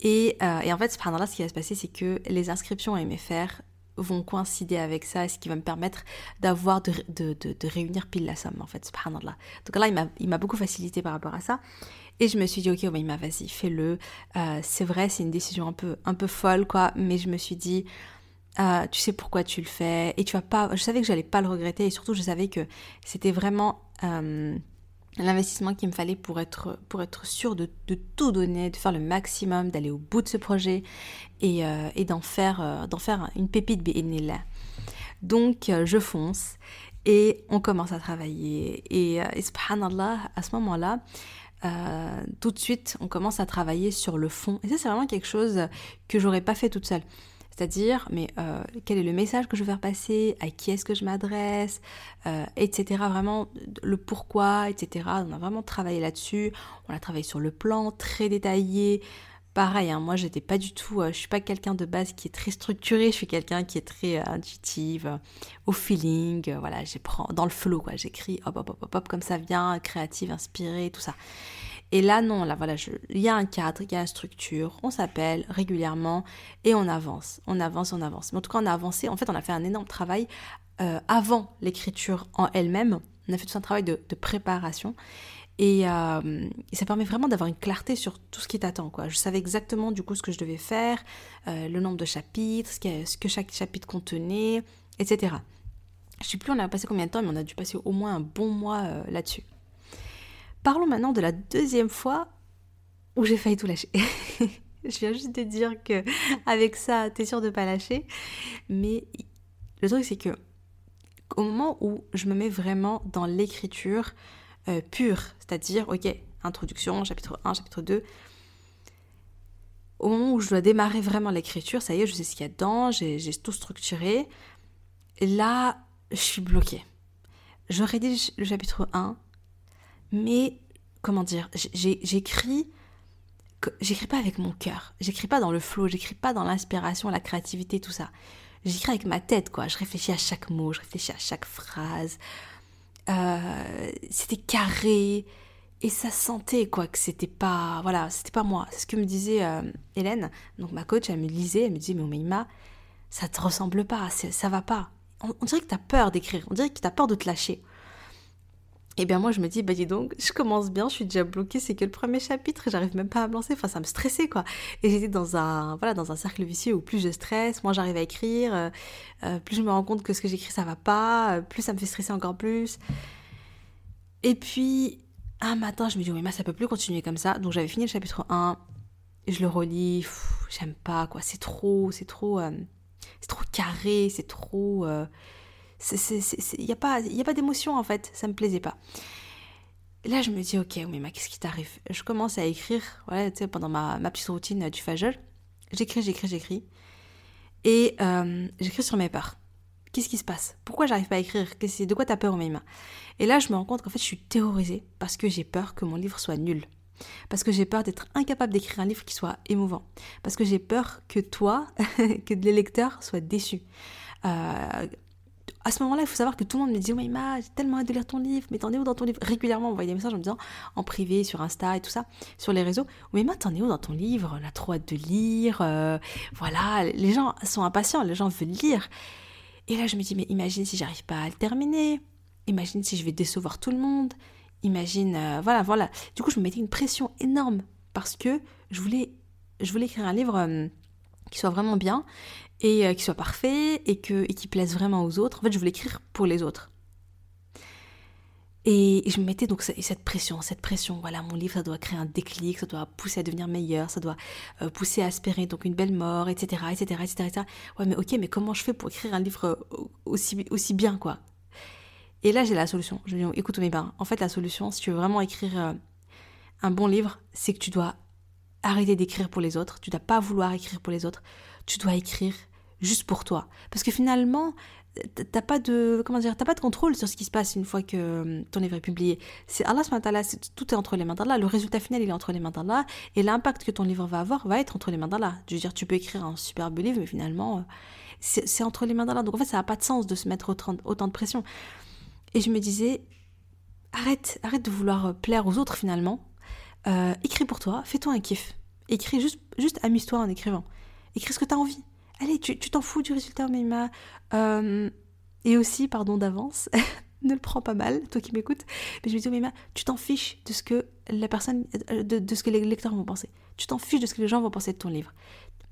Et, euh, et, en fait, là, ce qui va se passer, c'est que les inscriptions à MFR vont coïncider avec ça, ce qui va me permettre d'avoir de, de, de, réunir pile la somme en fait, subhanallah. Donc là, il m'a beaucoup facilité par rapport à ça. Et je me suis dit, ok, oh, m'a vas-y, fais-le. Euh, c'est vrai, c'est une décision un peu, un peu folle, quoi, mais je me suis dit, euh, tu sais pourquoi tu le fais, et tu vas pas, je savais que j'allais pas le regretter, et surtout, je savais que c'était vraiment euh, l'investissement qu'il me fallait pour être, pour être sûr de, tout donner, de faire le maximum, d'aller au bout de ce projet, et, et d'en faire, d'en faire une pépite là. Donc, je fonce, et on commence à travailler, et, et subhanallah, à ce moment-là, euh, tout de suite, on commence à travailler sur le fond. Et ça, c'est vraiment quelque chose que j'aurais pas fait toute seule. C'est-à-dire, mais euh, quel est le message que je veux faire passer, à qui est-ce que je m'adresse, euh, etc. Vraiment, le pourquoi, etc. On a vraiment travaillé là-dessus. On a travaillé sur le plan très détaillé. Pareil, hein, moi, j'étais pas du tout, je suis pas quelqu'un de base qui est très structuré. Je suis quelqu'un qui est très intuitive, au feeling. voilà, j'ai dans le flow, quoi. J'écris, hop, hop, hop, hop, comme ça vient, créative, inspirée, tout ça. Et là, non, là, voilà, il y a un cadre, il y a une structure, on s'appelle régulièrement et on avance, on avance, on avance. Mais en tout cas, on a avancé, en fait, on a fait un énorme travail euh, avant l'écriture en elle-même. On a fait tout un travail de, préparation. Euh, et, ça permet vraiment d'avoir une clarté sur tout ce qui t'attend. Je savais exactement du coup ce que je devais faire, euh, le nombre de chapitres, ce, que chaque chapitre contenait, etc. Je ne sais plus on a passé combien de temps, mais on a dû passer au moins un bon mois là-dessus. Parlons maintenant de la deuxième fois où j'ai failli tout lâcher. je viens juste de dire que avec ça, t'es sûr de pas lâcher. Mais le truc, c'est que au moment où je me mets vraiment dans l'écriture euh, pure, c'est-à-dire, ok, introduction, chapitre 1, chapitre 2, au moment où je dois démarrer vraiment l'écriture, ça y est, je sais ce qu'il y a dedans, j'ai tout structuré. Là, je suis bloquée. Je rédige le chapitre 1, mais comment dire, j'écris j'écris pas avec mon cœur, j'écris pas dans le flow, j'écris pas dans l'inspiration, la créativité, tout ça. J'écris avec ma tête, quoi. Je réfléchis à chaque mot, je réfléchis à chaque phrase. Euh, c'était carré. Et ça sentait quoi que c'était pas voilà c'était pas moi. C'est ce que me disait euh, Hélène. Donc ma coach elle me lisait elle me dit mais Omeima ça te ressemble pas ça va pas. On, on dirait que t'as peur d'écrire. On dirait que t'as peur de te lâcher Et bien moi je me dis, bah dis donc, je commence bien, je suis déjà bloquée, c'est que le premier chapitre, j'arrive même pas à me lancer, enfin ça me stressait quoi. Et j'étais dans un, voilà, dans un cercle vicieux où plus je stresse, moins j'arrive à écrire, euh, euh, plus je me rends compte que ce que j'écris ça va pas, euh, plus ça me fait stresser encore plus. Et puis, un matin je me dis, oui mais ça peut plus continuer comme ça, donc j'avais fini le chapitre 1, je le relis, j'aime pas quoi, c'est trop, c'est trop, c'est trop carré, c'est trop il n'y a pas, pas d'émotion en fait, ça me plaisait pas. là, je me dis, ok, mais qu'est-ce qui t'arrive? Je commence à écrire, voilà, pendant ma, petite routine du fagel. J'écris, j'écris, j'écris. Et euh, j'écris sur mes peurs. Qu'est-ce qui se passe? Pourquoi j'arrive pas à écrire? De quoi t'as peur, mains Et là, je me rends compte qu'en fait, je suis terrorisée parce que j'ai peur que mon livre soit nul. Parce que j'ai peur d'être incapable d'écrire un livre qui soit émouvant. Parce que j'ai peur que toi, que les lecteurs soient déçus. Euh, à ce moment-là, il faut savoir que tout le monde me dit Oui, ma, j'ai tellement hâte de lire ton livre, mais t'en es où dans ton livre? Régulièrement, on voyait des messages en me disant, en privé, sur Insta et tout ça, sur les réseaux Oui, ma, t'en es où dans ton livre? On a trop hâte de lire. Euh, voilà, les gens sont impatients, les gens veulent lire. Et là, je me dis Mais imagine si j'arrive pas à le terminer. Imagine si je vais décevoir tout le monde. Imagine, euh, voilà, voilà. Du coup, je me mettais une pression énorme parce que je voulais, je voulais écrire un livre. Euh, qui soit vraiment bien et euh, qui soit parfait et, que, et qui plaise vraiment aux autres. En fait, je voulais écrire pour les autres. Et je me mettais donc cette pression, cette pression, voilà, mon livre, ça doit créer un déclic, ça doit pousser à devenir meilleur, ça doit euh, pousser à espérer donc une belle mort, etc., etc., etc.. Ouais, mais ok, mais comment je fais pour écrire un livre euh, aussi, aussi bien, quoi? Et là, j'ai la solution. Je me dis, écoute, mes bains, en fait, la solution, si tu veux vraiment écrire un bon livre, c'est que tu dois arrêter d'écrire pour les autres, tu dois pas vouloir écrire pour les autres, tu dois écrire juste pour toi. Parce que finalement, t'as pas de comment dire t'as pas de contrôle sur ce qui se passe une fois que euh, ton livre est publié. C'est Allah c'est tout est entre les mains d'Allah. Le résultat final il est entre les mains d'Allah. Et l'impact que ton livre va avoir va être entre les mains d'Allah. Je veux dire tu peux écrire un superbe livre mais finalement euh, c'est entre les mains d'Allah. Donc en fait ça n'a pas de sens de se mettre autant, de pression. Et je me disais arrête arrête de vouloir euh, plaire aux autres finalement. Écris pour toi, fais-toi un kiff. Écris juste, juste amuse-toi en écrivant. Écris ce que tu as envie. Allez, tu t'en fous du résultat, Mima. Euh, et aussi, pardon d'avance, ne le prends pas mal, toi qui m'écoutes, mais je me dis, Mima, tu t'en fiches de ce que la personne, euh, de, ce que les lecteurs vont penser. Tu t'en fiches de ce que les gens vont penser de ton livre.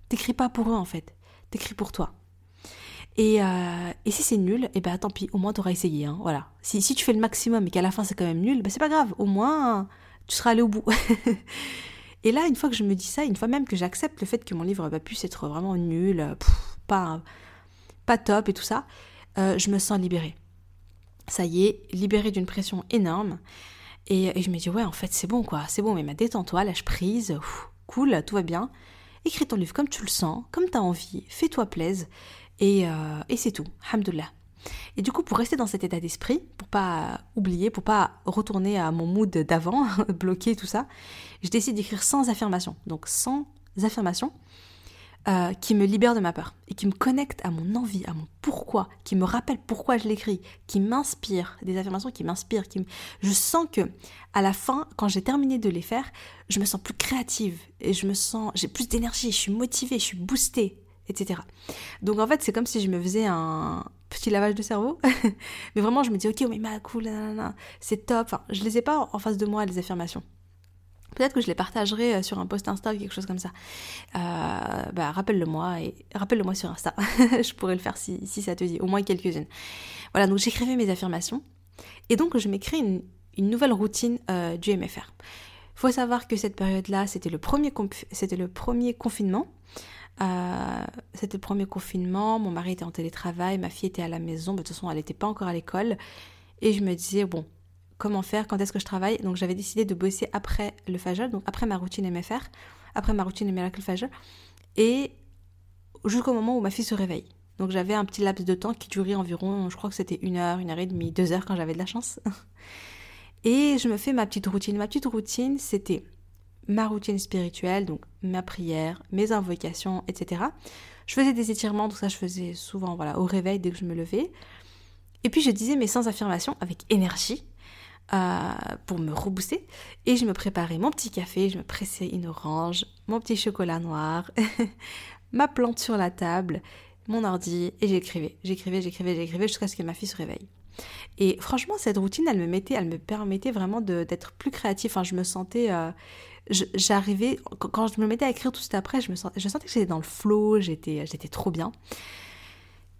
T'écris pas pour eux, en fait. T'écris pour toi. Et, euh, si c'est nul, et eh ben tant pis, au moins t'auras essayé. Hein, voilà. Si, si tu fais le maximum et qu'à la fin c'est quand même nul, ben c'est pas grave. Au moins, tu seras allé au bout. et là, une fois que je me dis ça, une fois même que j'accepte le fait que mon livre va puisse être vraiment nul, pas, pas top et tout ça, euh, je me sens libérée. Ça y est, libérée d'une pression énorme. Et, je me dis, ouais, en fait, c'est bon, quoi. C'est bon, mais ma détends-toi, lâche prise, cool, tout va bien. Écris ton livre comme tu le sens, comme tu as envie, fais-toi plaise. Et, euh, et c'est tout. Alhamdoulilah. Et du coup, pour rester dans cet état d'esprit, pour pas oublier, pour pas retourner à mon mood d'avant, bloquer tout ça, je décide d'écrire sans affirmation. Donc sans affirmation euh, qui me libère de ma peur et qui me connecte à mon envie, à mon pourquoi, qui me rappelle pourquoi je l'écris, qui m'inspire, des affirmations qui m'inspirent, qui je sens que à la fin, quand j'ai terminé de les faire, je me sens plus créative et je me sens, j'ai plus d'énergie, je suis motivée, je suis boostée, etc. Donc en fait, c'est comme si je me faisais un petit lavage de cerveau. mais vraiment, je me dis, ok, mais ma cool, c'est top. Enfin, je les ai pas en face de moi, les affirmations. Peut-être que je les partagerai euh, sur un post Insta ou quelque chose comme ça. Euh, bah, rappelle-le-moi et rappelle-le-moi sur Insta. je pourrais le faire si, si, ça te dit, au moins quelques-unes. Voilà, donc j'écrivais mes affirmations. Et donc, je m'écris une, nouvelle routine euh, du MFR. faut savoir que cette période-là, c'était le, c'était le premier confinement. Euh, c'était le premier confinement, mon mari était en télétravail, ma fille était à la maison, de toute façon elle n'était pas encore à l'école. Et je me disais, bon, comment faire, quand est-ce que je travaille? Donc j'avais décidé de bosser après le Fajol, donc après ma routine MFR, après ma routine Miracle Fajol, et jusqu'au moment où ma fille se réveille. Donc j'avais un petit laps de temps qui durait environ, je crois que c'était une heure, une heure et demie, deux heures quand j'avais de la chance. Et je me fais ma petite routine. Ma petite routine, c'était ma routine spirituelle, donc ma prière, mes invocations, etc. Je faisais des étirements, tout ça je faisais souvent voilà, au réveil dès que je me levais. Et puis je disais mes sans affirmations avec énergie euh, pour me rebooster. Et je me préparais mon petit café, je me pressais une orange, mon petit chocolat noir, ma plante sur la table, mon ordi, et j'écrivais, j'écrivais, j'écrivais, j'écrivais jusqu'à ce que ma fille se réveille. Et franchement, cette routine, elle me mettait, elle me permettait vraiment d'être plus créative. Enfin, je me sentais, euh, j'arrivais quand je me mettais à écrire tout de suite après, je me sentais, je sentais que j'étais dans le flow, j'étais, trop bien.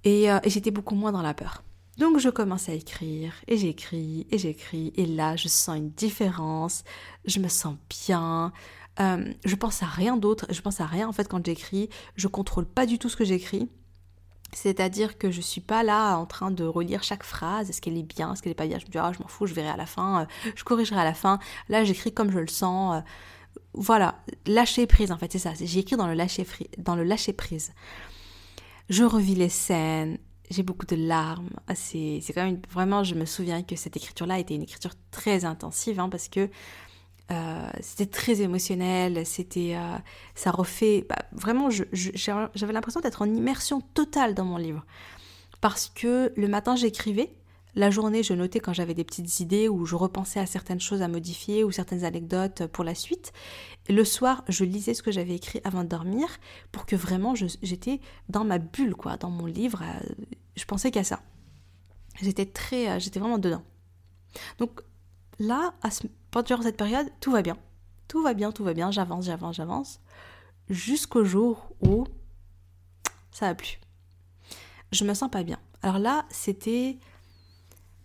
Et, euh, et j'étais beaucoup moins dans la peur. Donc je commence à écrire et j'écris et j'écris et là je sens une différence, je me sens bien, euh, je pense à rien d'autre, je pense à rien en fait quand j'écris, je contrôle pas du tout ce que j'écris. C'est-à-dire que je suis pas là en train de relire chaque phrase, est-ce qu'elle est bien, est-ce qu'elle est pas bien? Je me dis, ah, je m'en fous, je verrai à la fin, euh, je corrigerai à la fin. Là, j'écris comme je le sens. Voilà, lâcher prise en fait, c'est ça. J'ai écrit dans le lâcher, dans le lâcher prise. Je revis les scènes, j'ai beaucoup de larmes. Ah, c'est quand même vraiment, je me souviens que cette écriture-là était une écriture très intensive hein, parce que euh, c'était très émotionnel, c'était, euh, ça refait, bah, vraiment, j'avais l'impression d'être en immersion totale dans mon livre. Parce que le matin, j'écrivais, la journée, je notais quand j'avais des petites idées ou je repensais à certaines choses à modifier ou certaines anecdotes pour la suite. Le soir, je lisais ce que j'avais écrit avant de dormir pour que vraiment j'étais dans ma bulle, quoi, dans mon livre. Euh, je pensais qu'à ça. J'étais très, j'étais vraiment dedans. Donc là, à ce, pendant cette période, tout va bien. Tout va bien, tout va bien, j'avance, j'avance, j'avance. Jusqu'au jour où ça a plu. Je me sens pas bien. Alors là, c'était.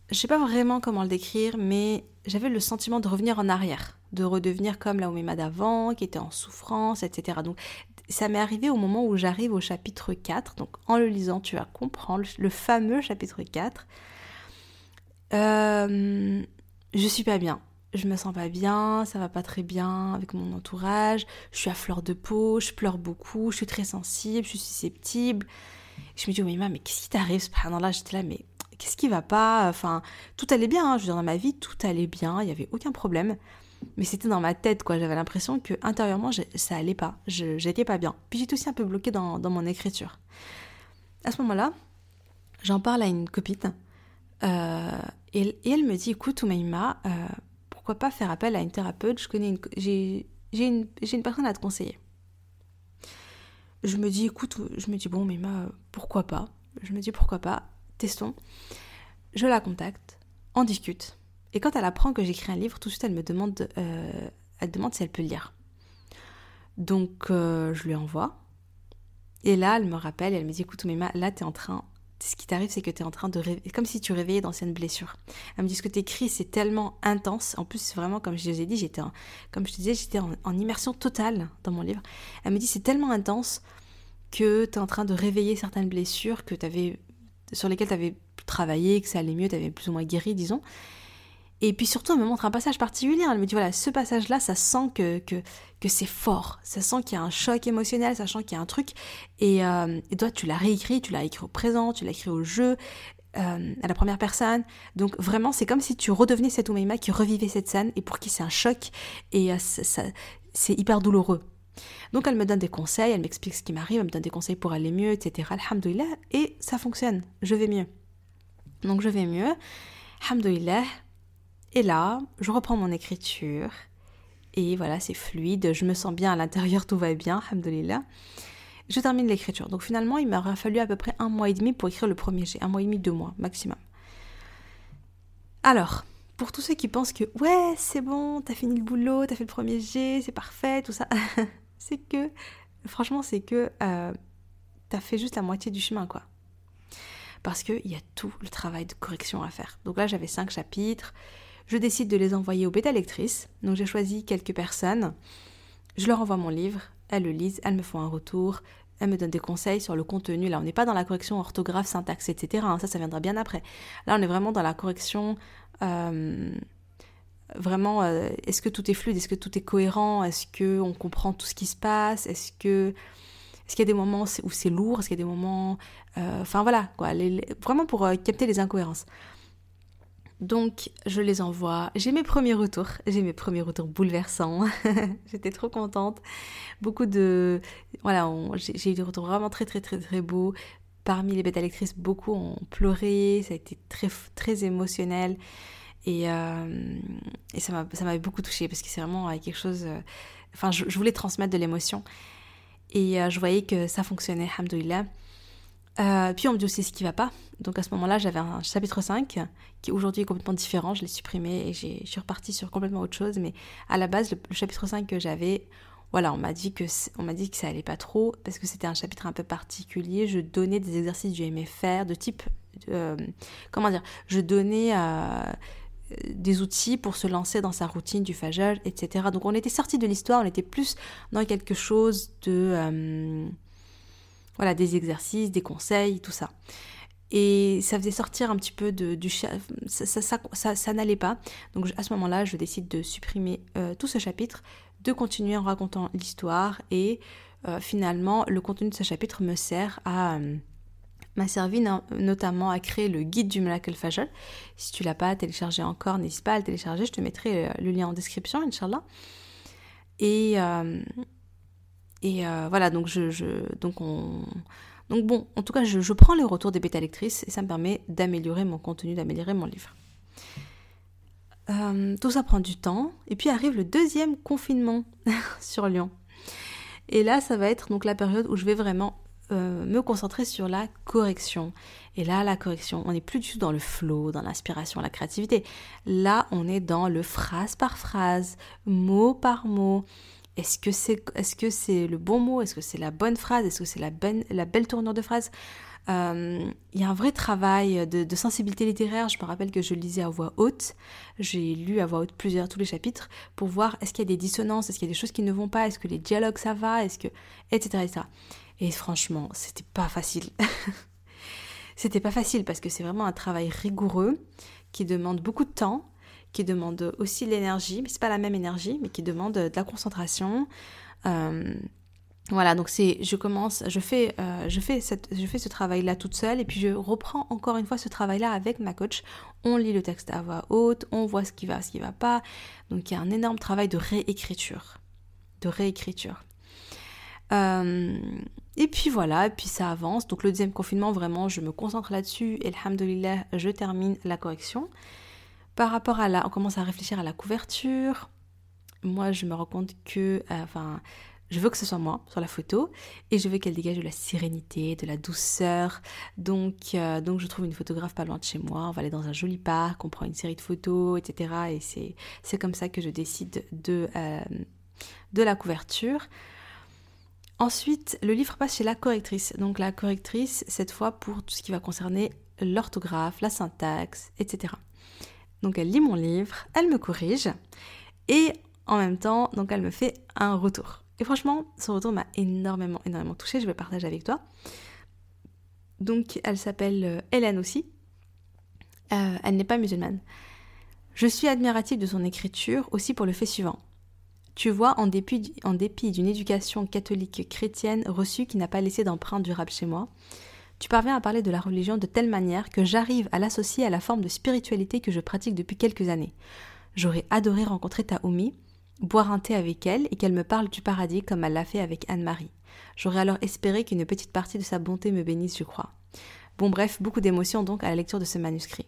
Je sais pas vraiment comment le décrire, mais j'avais le sentiment de revenir en arrière, de redevenir comme la Oumima d'avant, qui était en souffrance, etc. Donc ça m'est arrivé au moment où j'arrive au chapitre 4. Donc en le lisant, tu vas comprendre le fameux chapitre 4. Euh, je suis pas bien je me sens pas bien, ça va pas très bien avec mon entourage, je suis à fleur de peau, je pleure beaucoup, je suis très sensible, je suis susceptible. Je me dis, oh, mais qu'est-ce qui t'arrive là J'étais là, mais qu'est-ce qui va pas? Enfin, tout allait bien, hein. je veux dire, dans ma vie, tout allait bien, il n'y avait aucun problème. Mais c'était dans ma tête, quoi. J'avais l'impression que intérieurement, ça allait pas, j'étais pas bien. Puis j'étais aussi un peu bloquée dans, mon écriture. À ce moment-là, j'en parle à une copine. Euh, et, elle me dit, écoute, Oumaima, euh, pourquoi pas faire appel à une thérapeute? J'ai, une, personne à te conseiller. Je me dis, écoute, je me dis, bon, mais ma, pourquoi pas? Je me dis, pourquoi pas? Testons. Je la contacte, on discute. Et quand elle apprend que j'écris un livre, tout de suite, elle me demande, euh, elle demande si elle peut lire. Donc, euh, je lui envoie. Et là, elle me rappelle, elle me dit, écoute, mais là, tu es en train ce qui t'arrive, c'est que tu es en train de rêver, comme si tu réveillais d'anciennes blessures. Elle me dit ce que tu écris, c'est tellement intense. En plus, vraiment, comme je vous ai dit, j'étais, comme je te disais, j'étais en, immersion totale dans mon livre. Elle me dit c'est tellement intense que tu es en train de réveiller certaines blessures que avais, sur lesquelles tu avais travaillé, que ça allait mieux, tu avais plus ou moins guéri, disons. Et puis surtout, elle me montre un passage particulier. Elle me dit voilà, ce passage-là, ça sent que, que, que c'est fort. Ça sent qu'il y a un choc émotionnel, ça sent qu'il y a un truc. Et, euh, et toi, tu l'as réécrit, tu l'as écrit au présent, tu l'as écrit au jeu, euh, à la première personne. Donc vraiment, c'est comme si tu redevenais cette Oumaima qui revivait cette scène et pour qui c'est un choc. Et euh, ça, c'est hyper douloureux. Donc elle me donne des conseils, elle m'explique ce qui m'arrive, elle me donne des conseils pour aller mieux, etc. Alhamdoulilah. Et ça fonctionne. Je vais mieux. Donc je vais mieux. Alhamdoulilah et là, je reprends mon écriture. Et voilà, c'est fluide. Je me sens bien à l'intérieur, tout va bien, alhamdoulilah. Je termine l'écriture. Donc finalement, il m'aura fallu à peu près un mois et demi pour écrire le premier jet. Un mois et demi, deux mois maximum. Alors, pour tous ceux qui pensent que ouais, c'est bon, t'as fini le boulot, t'as fait le premier jet, c'est parfait, tout ça, c'est que, franchement, c'est que euh, t'as fait juste la moitié du chemin, quoi. Parce qu'il y a tout le travail de correction à faire. Donc là, j'avais cinq chapitres je décide de les envoyer aux bêta lectrices. Donc j'ai choisi quelques personnes. Je leur envoie mon livre, elles le lisent, elles me font un retour, elles me donnent des conseils sur le contenu. Là, on n'est pas dans la correction orthographe, syntaxe, etc. Hein. Ça, ça viendra bien après. Là, on est vraiment dans la correction. Euh, vraiment, euh, est-ce que tout est fluide Est-ce que tout est cohérent Est-ce que on comprend tout ce qui se passe Est-ce que est-ce qu'il y a des moments où c'est lourd Est-ce qu'il y a des moments... Euh, enfin voilà, quoi. vraiment pour capter les incohérences. Donc je les envoie. J'ai mes premiers retours. J'ai mes premiers retours bouleversants. J'étais trop contente. Beaucoup de... Voilà, j'ai eu des retours vraiment très très très très beaux. Parmi les bêta lectrices, beaucoup ont pleuré. Ça a été très très émotionnel. Et, euh, et ça m'avait beaucoup touchée parce que c'est vraiment quelque chose... Euh, enfin, je, voulais transmettre de l'émotion. Et euh, je voyais que ça fonctionnait, alhamdoulilah. Euh, puis on me dit aussi ce qui va pas. Donc à ce moment-là, j'avais un chapitre 5 qui aujourd'hui est complètement différent. Je l'ai supprimé et je suis repartie sur complètement autre chose. Mais à la base, le, chapitre 5 que j'avais, voilà, on m'a dit que dit que ça allait pas trop parce que c'était un chapitre un peu particulier. Je donnais des exercices que j'aimais faire de type, euh, comment dire, je donnais euh, des outils pour se lancer dans sa routine du fajr, etc. Donc on était sorti de l'histoire, on était plus dans quelque chose de voilà, des exercices, des conseils, tout ça. Et ça faisait sortir un petit peu de, du... Ça, ça, ça, n'allait pas. Donc à ce moment-là, je décide de supprimer euh, tout ce chapitre, de continuer en racontant l'histoire et euh, finalement, le contenu de ce chapitre me sert à... Euh, m'a servi notamment à créer le guide du Malak al-Fajr. Si tu l'as pas téléchargé encore, n'hésite pas à le télécharger, je te mettrai le lien en description, Inch'Allah. Et, et euh, voilà, donc je, donc on, donc bon, en tout cas, je, prends les retours des bêta lectrices et ça me permet d'améliorer mon contenu, d'améliorer mon livre. Euh, tout ça prend du temps et puis arrive le deuxième confinement sur Lyon. Et là, ça va être donc la période où je vais vraiment euh, me concentrer sur la correction. Et là, la correction, on n'est plus du tout dans le flow, dans l'inspiration, la créativité. Là, on est dans le phrase par phrase, mot par mot. Est-ce que c'est est -ce le bon mot? Est-ce que c'est la bonne phrase? Est-ce que c'est la, la belle tournure de phrase? Euh, il y a un vrai travail de, sensibilité littéraire. Je me rappelle que je lisais à voix haute. J'ai lu à voix haute plusieurs, tous les chapitres pour voir est-ce qu'il y a des dissonances, est-ce qu'il y a des choses qui ne vont pas, est-ce que les dialogues ça va, est-ce que. etc. etc. Et franchement, c'était pas facile. c'était pas facile parce que c'est vraiment un travail rigoureux qui demande beaucoup de temps qui demande aussi de l'énergie, mais c'est pas la même énergie, mais qui demande de la concentration. Euh, voilà, donc c'est, je commence, je fais, euh, je fais je fais ce travail-là toute seule, et puis je reprends encore une fois ce travail-là avec ma coach. On lit le texte à voix haute, on voit ce qui va, ce qui va pas. Donc il y a un énorme travail de réécriture, de réécriture. Euh, et puis voilà, et puis ça avance. Donc le deuxième confinement, vraiment, je me concentre là-dessus. Et alhamdoulilah, je termine la correction. Par rapport à la, on commence à réfléchir à la couverture. Moi, je me rends compte que, euh, enfin, je veux que ce soit moi sur la photo et je veux qu'elle dégage de la sérénité, de la douceur. Donc, euh, donc je trouve une photographe pas loin de chez moi. On va aller dans un joli parc, on prend une série de photos, etc. Et c'est, comme ça que je décide de, euh, de la couverture. Ensuite, le livre passe chez la correctrice. Donc la correctrice, cette fois pour tout ce qui va concerner l'orthographe, la syntaxe, etc. Donc elle lit mon livre, elle me corrige et en même temps, donc elle me fait un retour. Et franchement, son retour m'a énormément, énormément touchée. Je vais partager avec toi. Donc elle s'appelle euh, Hélène aussi. Euh, elle n'est pas musulmane. Je suis admirative de son écriture aussi pour le fait suivant. Tu vois, en dépit, d'une éducation catholique chrétienne reçue qui n'a pas laissé d'empreinte durable chez moi, tu parviens à parler de la religion de telle manière que j'arrive à l'associer à la forme de spiritualité que je pratique depuis quelques années. J'aurais adoré rencontrer Taoumi, boire un thé avec elle et qu'elle me parle du paradis comme elle l'a fait avec Anne-Marie. J'aurais alors espéré qu'une petite partie de sa bonté me bénisse, je crois. Bon bref, beaucoup d'émotions donc à la lecture de ce manuscrit.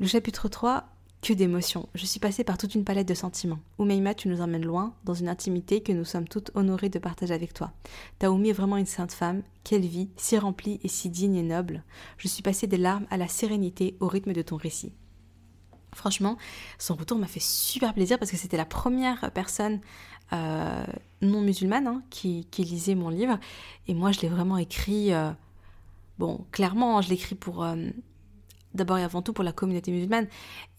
Le chapitre 3 que d'émotions. Je suis passée par toute une palette de sentiments. Oumeima, tu nous emmènes loin, dans une intimité que nous sommes toutes honorées de partager avec toi. Taoumi est vraiment une sainte femme. Quelle vie, si remplie et si digne et noble. Je suis passée des larmes à la sérénité au rythme de ton récit. Franchement, son retour m'a fait super plaisir parce que c'était la première personne euh, non musulmane hein, qui, lisait mon livre. Et moi, je l'ai vraiment écrit. Euh, bon, clairement, je l'écris pour. Euh, d'abord et avant tout pour la communauté musulmane.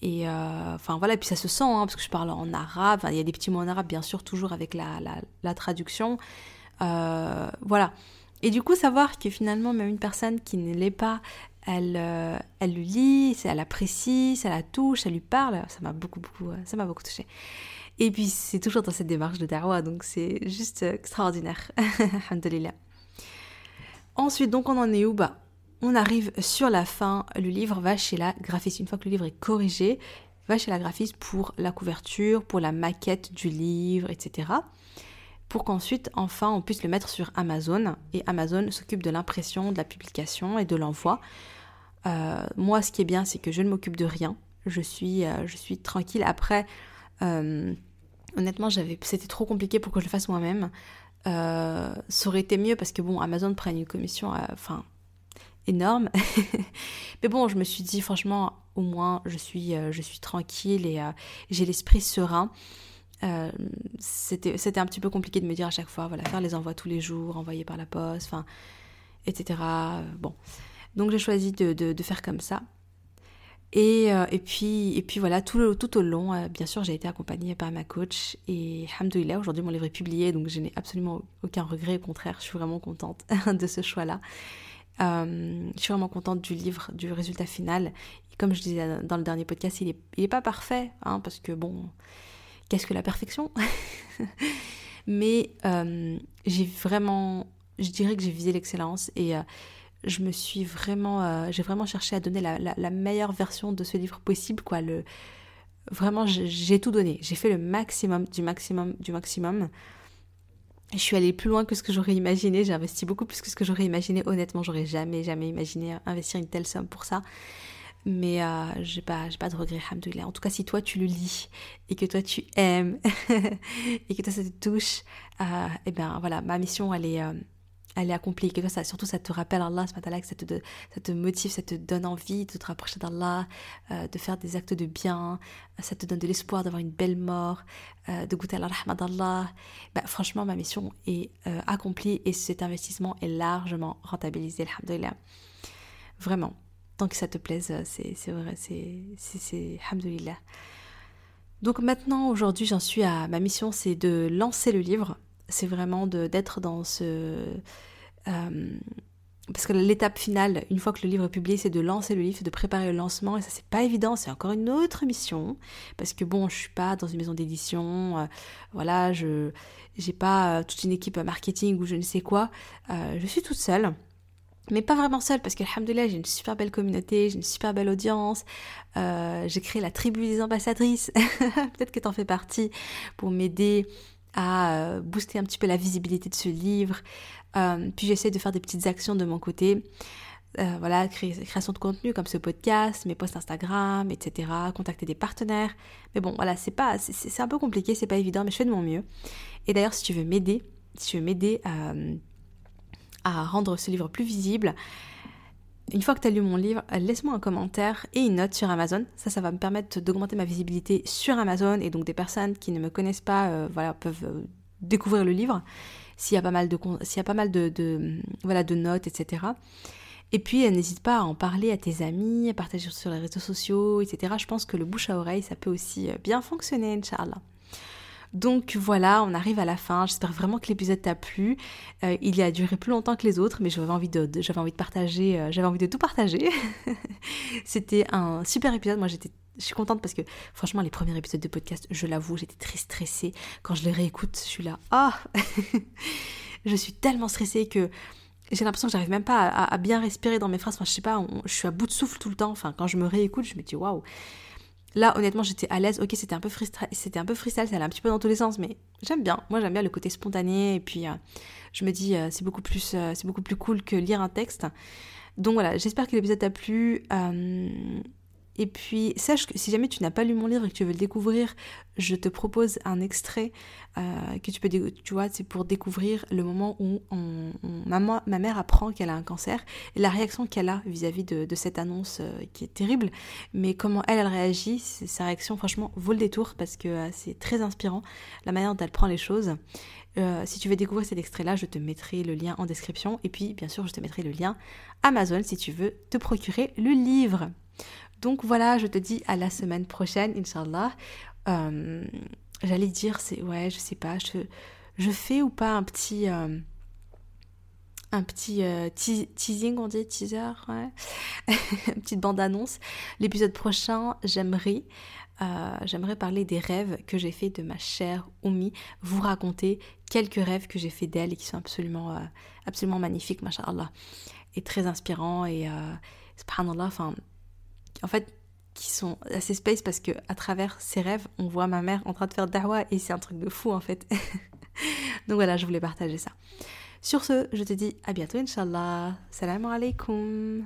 Et euh, voilà, et puis ça se sent, hein, parce que je parle en arabe, il y a des petits mots en arabe bien sûr, toujours avec la, la, traduction. Euh, voilà. Et du coup, savoir que finalement, même une personne qui ne l'est pas, elle, euh, elle le lit, elle apprécie, ça la touche, ça lui parle, ça m'a beaucoup, beaucoup, ça m'a beaucoup touché. Et puis, c'est toujours dans cette démarche de darwa, donc c'est juste extraordinaire. Alhamdulillah. Ensuite, donc on en est où? Bah, on arrive sur la fin, le livre va chez la graphiste. Une fois que le livre est corrigé, va chez la graphiste pour la couverture, pour la maquette du livre, etc. Pour qu'ensuite, enfin, on puisse le mettre sur Amazon. Et Amazon s'occupe de l'impression, de la publication et de l'envoi. Euh, moi, ce qui est bien, c'est que je ne m'occupe de rien. Je suis, euh, je suis tranquille. Après, euh, honnêtement, j'avais, c'était trop compliqué pour que je le fasse moi-même. ça aurait été mieux parce que bon, Amazon prenne une commission, enfin, énorme. Mais bon, je me suis dit, franchement, au moins, je suis, je suis tranquille et j'ai l'esprit serein. c'était un petit peu compliqué de me dire à chaque fois, voilà, faire les envois tous les jours, envoyer par la poste, enfin, etc. Bon. Donc j'ai choisi de, faire comme ça. Et, euh, et, puis, et puis voilà, tout, tout au long, euh, bien sûr, j'ai été accompagnée par ma coach. Et hamdoulilah, aujourd'hui mon livre est publié, donc je n'ai absolument aucun regret. Au contraire, je suis vraiment contente de ce choix-là. Euh, je suis vraiment contente du livre, du résultat final. Comme je disais dans le dernier podcast, il n'est pas parfait, hein, parce que bon, qu'est-ce que la perfection Mais j'ai vraiment, je dirais que j'ai visé l'excellence et je me suis vraiment, euh, j'ai vraiment cherché à donner la, meilleure version de ce livre possible, vraiment, j'ai tout donné. J'ai fait le maximum du maximum du maximum. Je suis allée plus loin que ce que j'aurais imaginé. J'ai investi beaucoup plus que ce que j'aurais imaginé. Honnêtement, j'aurais jamais, jamais imaginé investir une telle somme pour ça. Mais euh, j'ai pas, pas de regrets, En tout cas, si toi tu le lis et que toi tu aimes et que toi ça te touche, euh, et eh bien voilà, ma mission elle est, euh, elle est accomplie, surtout ça te rappelle Allah, que ça te, ça te motive, ça te donne envie de te rapprocher d'Allah, euh, de faire des actes de bien, ça te donne de l'espoir d'avoir une belle mort, euh, de goûter à la rahma. Bah, franchement, ma mission est euh, accomplie et cet investissement est largement rentabilisé, alhamdoulilah. Vraiment, tant que ça te plaise, c'est vrai, c'est alhamdoulilah. Donc maintenant, aujourd'hui, j'en suis à ma mission, c'est de lancer le livre c'est vraiment d'être dans ce... Euh, parce que l'étape finale, une fois que le livre est publié, c'est de lancer le livre, de préparer le lancement, et ça c'est pas évident, c'est encore une autre mission, parce que bon, je suis pas dans une maison d'édition, euh, voilà, je j'ai pas euh, toute une équipe marketing ou je ne sais quoi, je suis toute seule, mais pas vraiment seule, parce qu'alhamdoulilah, j'ai une super belle communauté, j'ai une super belle audience, j'ai créé la tribu des ambassadrices, peut-être que tu en fais partie, pour m'aider à euh, booster un petit peu la visibilité de ce livre. Euh, puis j'essaie de faire des petites actions de mon côté. Euh, voilà, création de contenu comme ce podcast, mes posts Instagram, etc. Contacter des partenaires. Mais bon, voilà, c'est pas, c'est un peu compliqué, c'est pas évident, mais je fais de mon mieux. Et d'ailleurs, si tu veux m'aider, si tu veux m'aider à rendre ce livre plus visible, une fois que tu as lu mon livre, laisse-moi un commentaire et une note sur Amazon. Ça, ça va me permettre d'augmenter ma visibilité sur Amazon et donc des personnes qui ne me connaissent pas euh, voilà, peuvent euh, découvrir le livre s'il y a pas mal de, s'il y a pas mal de, voilà, de notes, etc. Et puis, euh, n'hésite pas à en parler à tes amis, à partager sur les réseaux sociaux, etc. Je pense que le bouche à oreille, ça peut aussi bien fonctionner, Inch'Allah. Donc voilà, on arrive à la fin. J'espère vraiment que l'épisode t'a plu. Euh, il a duré plus longtemps que les autres, mais j'avais envie de, j'avais envie de partager, euh, j'avais envie de tout partager. C'était un super épisode. Moi, j'étais je suis contente parce que franchement les premiers épisodes de podcast, je l'avoue, j'étais très stressée. Quand je les réécoute, je suis là, ah, je suis tellement stressée que j'ai l'impression que j'arrive même pas à, bien respirer dans mes phrases. Enfin, je sais pas, je suis à bout de souffle tout le temps. Enfin, quand je me réécoute, je me dis waouh. Là, honnêtement, j'étais à l'aise. Ok, c'était un peu freestyle, c'était un peu freestyle, ça allait un petit peu dans tous les sens, mais j'aime bien. Moi, j'aime bien le côté spontané. Et puis, euh, je me dis, euh, c'est beaucoup plus, euh, c'est beaucoup plus cool que lire un texte. Donc voilà, j'espère que l'épisode t'a plu. Et puis, sache que si jamais tu n'as pas lu mon livre et que tu veux le découvrir, je te propose un extrait euh, que tu peux, tu vois, c'est pour découvrir le moment où ma, mère apprend qu'elle a un cancer et la réaction qu'elle a vis-à-vis de, cette annonce euh, qui est terrible. Mais comment elle, elle réagit, sa réaction, franchement, vaut le détour parce que euh, c'est très inspirant la manière dont elle prend les choses. si tu veux découvrir cet extrait-là, je te mettrai le lien en description. Et puis, bien sûr, je te mettrai le lien Amazon si tu veux te procurer le livre. Donc voilà, je te dis à la semaine prochaine, Inch'Allah. Euh, j'allais dire, c'est ouais, je sais pas, je, fais ou pas un petit. Euh, un petit euh, teasing, on dit teaser, petite bande-annonce. L'épisode prochain, j'aimerais, parler des rêves que j'ai fait de ma chère Oumi, vous raconter quelques rêves que j'ai fait d'elle et qui sont absolument, absolument magnifiques, mashallah, et très inspirants et subhanallah, enfin en fait, qui sont assez space parce que à travers ces rêves, on voit ma mère en train de faire da'wah et c'est un truc de fou en fait. Donc voilà, je voulais partager ça. Sur ce, je te dis à bientôt, Inch'Allah. Salam alaikum.